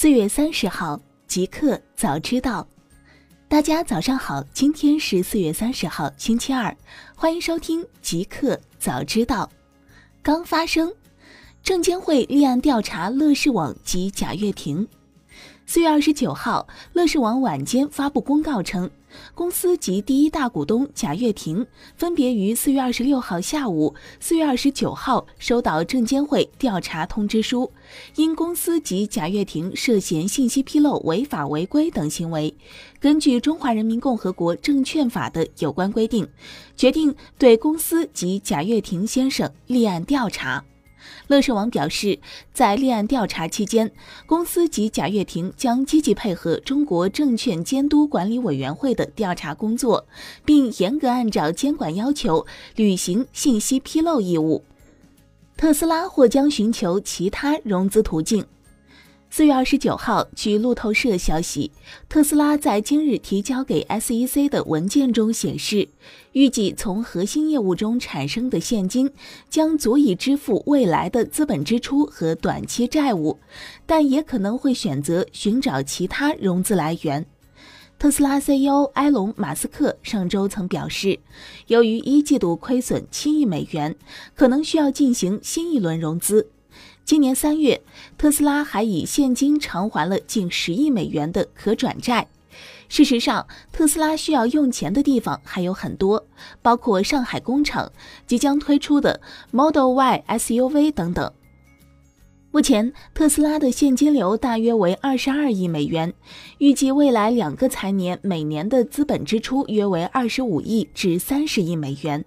四月三十号，即刻早知道。大家早上好，今天是四月三十号，星期二，欢迎收听即刻早知道。刚发生，证监会立案调查乐视网及贾跃亭。四月二十九号，乐视网晚间发布公告称，公司及第一大股东贾跃亭分别于四月二十六号下午、四月二十九号收到证监会调查通知书，因公司及贾跃亭涉嫌信息披露违法违规等行为，根据《中华人民共和国证券法》的有关规定，决定对公司及贾跃亭先生立案调查。乐视网表示，在立案调查期间，公司及贾跃亭将积极配合中国证券监督管理委员会的调查工作，并严格按照监管要求履行信息披露义务。特斯拉或将寻求其他融资途径。四月二十九号，据路透社消息，特斯拉在今日提交给 SEC 的文件中显示，预计从核心业务中产生的现金将足以支付未来的资本支出和短期债务，但也可能会选择寻找其他融资来源。特斯拉 CEO 埃隆·马斯克上周曾表示，由于一季度亏损七亿美元，可能需要进行新一轮融资。今年三月，特斯拉还以现金偿还了近十亿美元的可转债。事实上，特斯拉需要用钱的地方还有很多，包括上海工厂、即将推出的 Model Y SUV 等等。目前，特斯拉的现金流大约为二十二亿美元，预计未来两个财年每年的资本支出约为二十五亿至三十亿美元。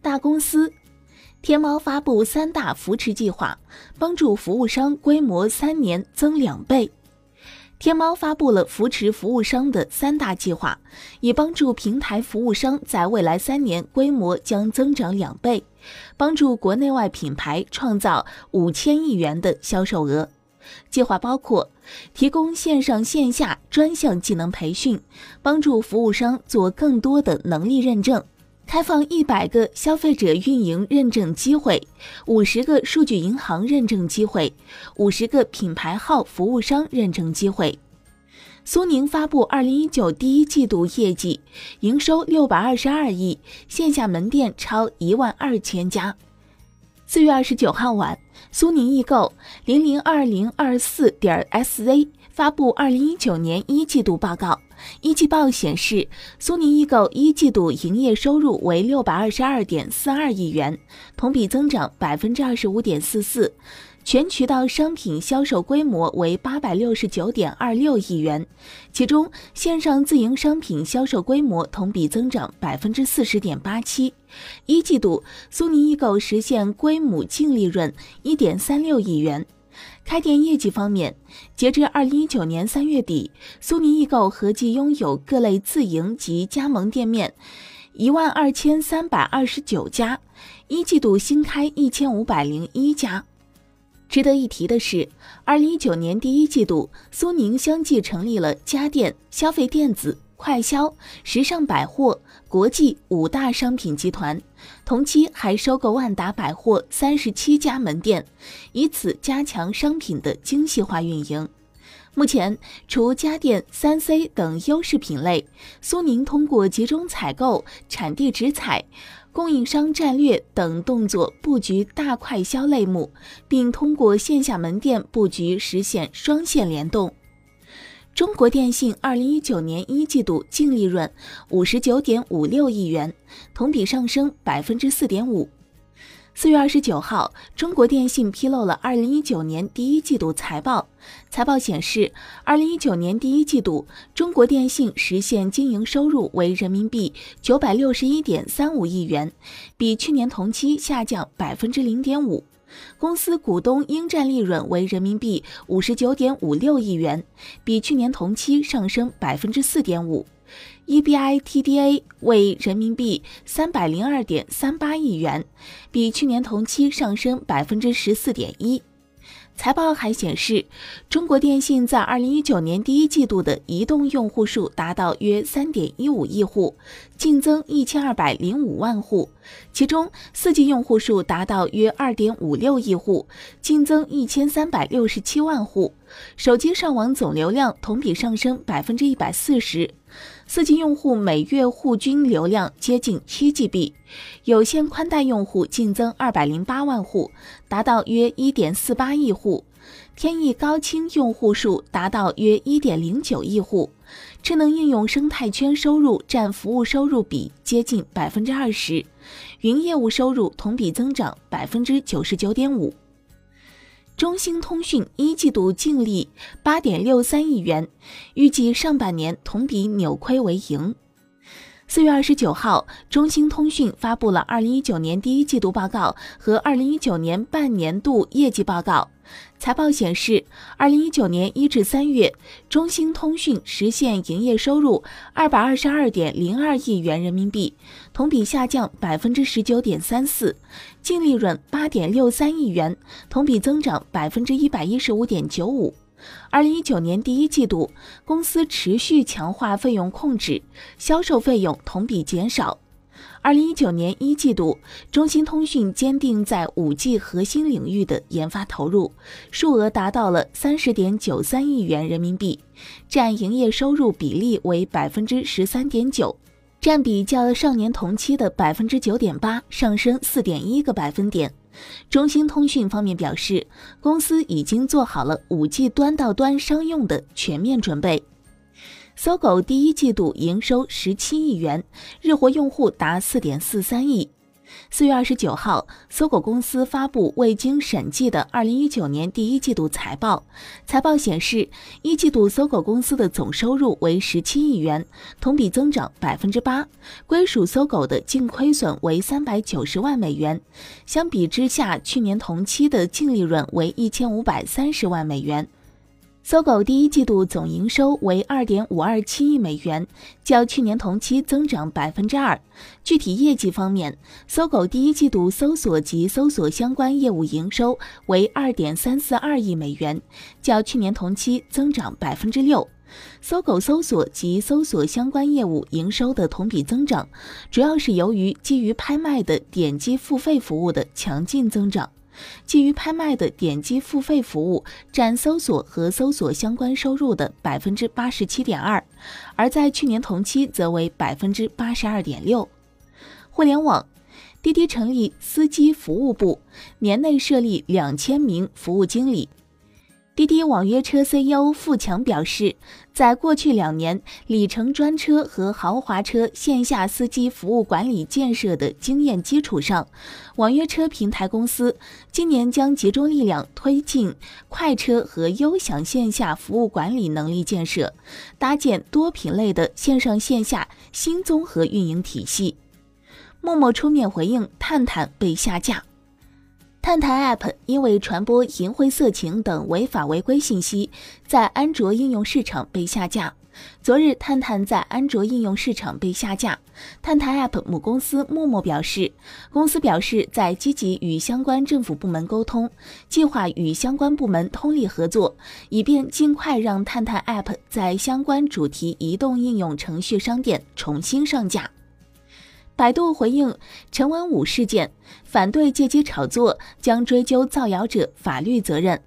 大公司。天猫发布三大扶持计划，帮助服务商规模三年增两倍。天猫发布了扶持服务商的三大计划，以帮助平台服务商在未来三年规模将增长两倍，帮助国内外品牌创造五千亿元的销售额。计划包括提供线上线下专项技能培训，帮助服务商做更多的能力认证。开放一百个消费者运营认证机会，五十个数据银行认证机会，五十个品牌号服务商认证机会。苏宁发布二零一九第一季度业绩，营收六百二十二亿，线下门店超一万二千家。四月二十九号晚，苏宁易购零零二零二四点 SZ 发布二零一九年一季度报告。一季报显示，苏宁易购一季度营业收入为六百二十二点四二亿元，同比增长百分之二十五点四四，全渠道商品销售规模为八百六十九点二六亿元，其中线上自营商品销售规模同比增长百分之四十点八七。一季度，苏宁易购实现规模净利润一点三六亿元。开店业绩方面，截至二零一九年三月底，苏宁易购合计拥有各类自营及加盟店面一万二千三百二十九家，一季度新开一千五百零一家。值得一提的是，二零一九年第一季度，苏宁相继成立了家电、消费电子。快消、时尚百货、国际五大商品集团，同期还收购万达百货三十七家门店，以此加强商品的精细化运营。目前，除家电、三 C 等优势品类，苏宁通过集中采购、产地直采、供应商战略等动作布局大快消类目，并通过线下门店布局实现双线联动。中国电信二零一九年一季度净利润五十九点五六亿元，同比上升百分之四点五。四月二十九号，中国电信披露了二零一九年第一季度财报。财报显示，二零一九年第一季度，中国电信实现经营收入为人民币九百六十一点三五亿元，比去年同期下降百分之零点五。公司股东应占利润为人民币五十九点五六亿元，比去年同期上升百分之四点五；EBITDA 为人民币三百零二点三八亿元，比去年同期上升百分之十四点一。财报还显示，中国电信在二零一九年第一季度的移动用户数达到约三点一五亿户，净增一千二百零五万户，其中四 G 用户数达到约二点五六亿户，净增一千三百六十七万户，手机上网总流量同比上升百分之一百四十。四 G 用户每月户均流量接近七 GB，有线宽带用户净增二百零八万户，达到约一点四八亿户；天翼高清用户数达到约一点零九亿户。智能应用生态圈收入占服务收入比接近百分之二十，云业务收入同比增长百分之九十九点五。中兴通讯一季度净利八点六三亿元，预计上半年同比扭亏为盈。四月二十九号，中兴通讯发布了二零一九年第一季度报告和二零一九年半年度业绩报告。财报显示，二零一九年一至三月，中兴通讯实现营业收入二百二十二点零二亿元人民币，同比下降百分之十九点三四；净利润八点六三亿元，同比增长百分之一百一十五点九五。二零一九年第一季度，公司持续强化费用控制，销售费用同比减少。二零一九年一季度，中兴通讯坚定在五 G 核心领域的研发投入，数额达到了三十点九三亿元人民币，占营业收入比例为百分之十三点九，占比较上年同期的百分之九点八上升四点一个百分点。中兴通讯方面表示，公司已经做好了五 G 端到端商用的全面准备。搜狗第一季度营收十七亿元，日活用户达四点四三亿。四月二十九号，搜狗公司发布未经审计的二零一九年第一季度财报。财报显示，一季度搜狗公司的总收入为十七亿元，同比增长百分之八。归属搜狗的净亏损为三百九十万美元，相比之下，去年同期的净利润为一千五百三十万美元。搜狗第一季度总营收为二点五二七亿美元，较去年同期增长百分之二。具体业绩方面，搜狗第一季度搜索及搜索相关业务营收为二点三四二亿美元，较去年同期增长百分之六。搜狗搜索及搜索相关业务营收的同比增长，主要是由于基于拍卖的点击付费服务的强劲增长。基于拍卖的点击付费服务占搜索和搜索相关收入的百分之八十七点二，而在去年同期则为百分之八十二点六。互联网，滴滴成立司机服务部，年内设立两千名服务经理。滴滴网约车 CEO 付强表示，在过去两年里程专车和豪华车线下司机服务管理建设的经验基础上，网约车平台公司今年将集中力量推进快车和优享线下服务管理能力建设，搭建多品类的线上线下新综合运营体系。陌陌出面回应探探被下架。探探 App 因为传播淫秽色情等违法违规信息，在安卓应用市场被下架。昨日，探探在安卓应用市场被下架。探探 App 母公司陌陌表示，公司表示在积极与相关政府部门沟通，计划与相关部门通力合作，以便尽快让探探 App 在相关主题移动应用程序商店重新上架。百度回应陈文武事件，反对借机炒作，将追究造谣者法律责任。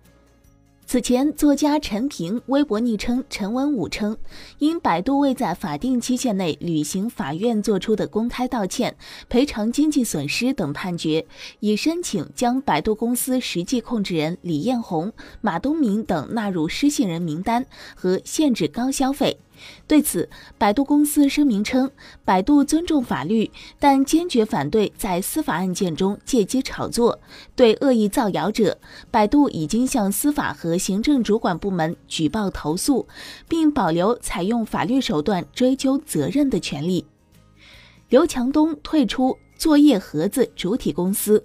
此前，作家陈平微博昵称陈文武称，因百度未在法定期限内履行法院作出的公开道歉、赔偿经济损失等判决，已申请将百度公司实际控制人李彦宏、马东明等纳入失信人名单和限制高消费。对此，百度公司声明称，百度尊重法律，但坚决反对在司法案件中借机炒作。对恶意造谣者，百度已经向司法和行政主管部门举报投诉，并保留采用法律手段追究责任的权利。刘强东退出作业盒子主体公司。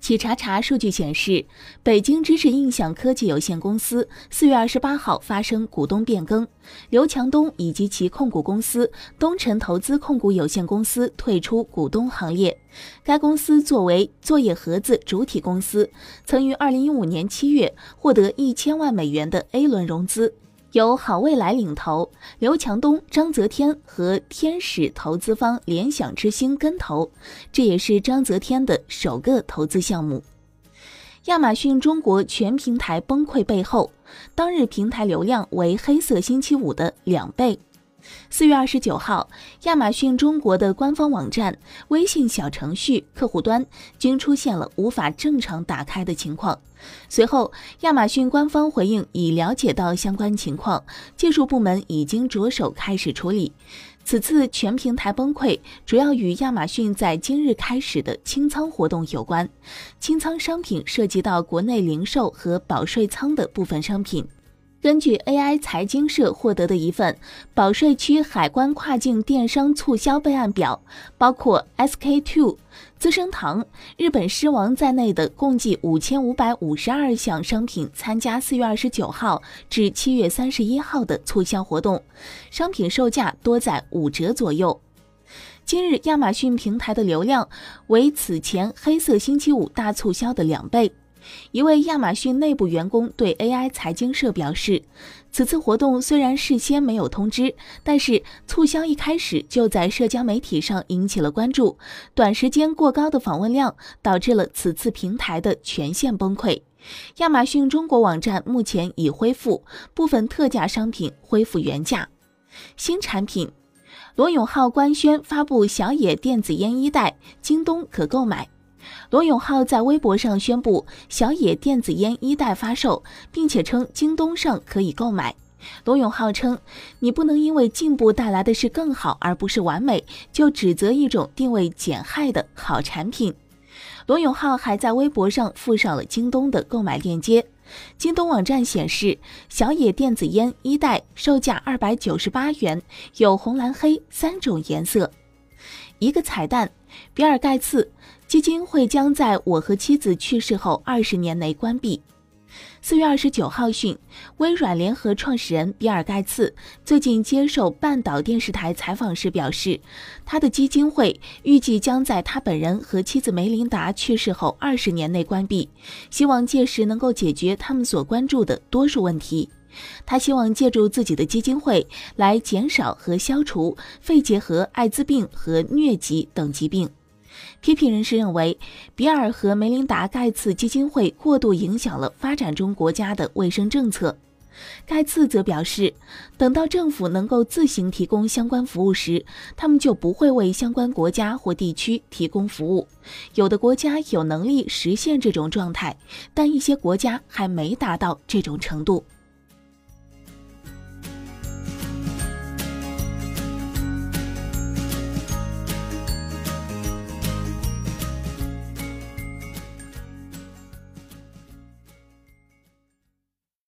企查查数据显示，北京知识印象科技有限公司四月二十八号发生股东变更，刘强东以及其控股公司东辰投资控股有限公司退出股东行列。该公司作为作业盒子主体公司，曾于二零一五年七月获得一千万美元的 A 轮融资。由好未来领投，刘强东、章泽天和天使投资方联想之星跟投，这也是章泽天的首个投资项目。亚马逊中国全平台崩溃背后，当日平台流量为黑色星期五的两倍。四月二十九号，亚马逊中国的官方网站、微信小程序客户端均出现了无法正常打开的情况。随后，亚马逊官方回应已了解到相关情况，技术部门已经着手开始处理。此次全平台崩溃主要与亚马逊在今日开始的清仓活动有关，清仓商品涉及到国内零售和保税仓的部分商品。根据 AI 财经社获得的一份保税区海关跨境电商促销备案表，包括 SK two、资生堂、日本狮王在内的共计五千五百五十二项商品参加四月二十九号至七月三十一号的促销活动，商品售价多在五折左右。今日亚马逊平台的流量为此前黑色星期五大促销的两倍。一位亚马逊内部员工对 AI 财经社表示，此次活动虽然事先没有通知，但是促销一开始就在社交媒体上引起了关注，短时间过高的访问量导致了此次平台的全线崩溃。亚马逊中国网站目前已恢复，部分特价商品恢复原价。新产品，罗永浩官宣发布小野电子烟一代，京东可购买。罗永浩在微博上宣布小野电子烟一代发售，并且称京东上可以购买。罗永浩称：“你不能因为进步带来的是更好，而不是完美，就指责一种定位减害的好产品。”罗永浩还在微博上附上了京东的购买链接。京东网站显示，小野电子烟一代售价二百九十八元，有红、蓝、黑三种颜色。一个彩蛋：比尔·盖茨。基金会将在我和妻子去世后二十年内关闭。四月二十九号讯，微软联合创始人比尔·盖茨最近接受半岛电视台采访时表示，他的基金会预计将在他本人和妻子梅琳达去世后二十年内关闭，希望届时能够解决他们所关注的多数问题。他希望借助自己的基金会来减少和消除肺结核、艾滋病和疟疾等疾病。批评人士认为，比尔和梅琳达·盖茨基金会过度影响了发展中国家的卫生政策。盖茨则表示，等到政府能够自行提供相关服务时，他们就不会为相关国家或地区提供服务。有的国家有能力实现这种状态，但一些国家还没达到这种程度。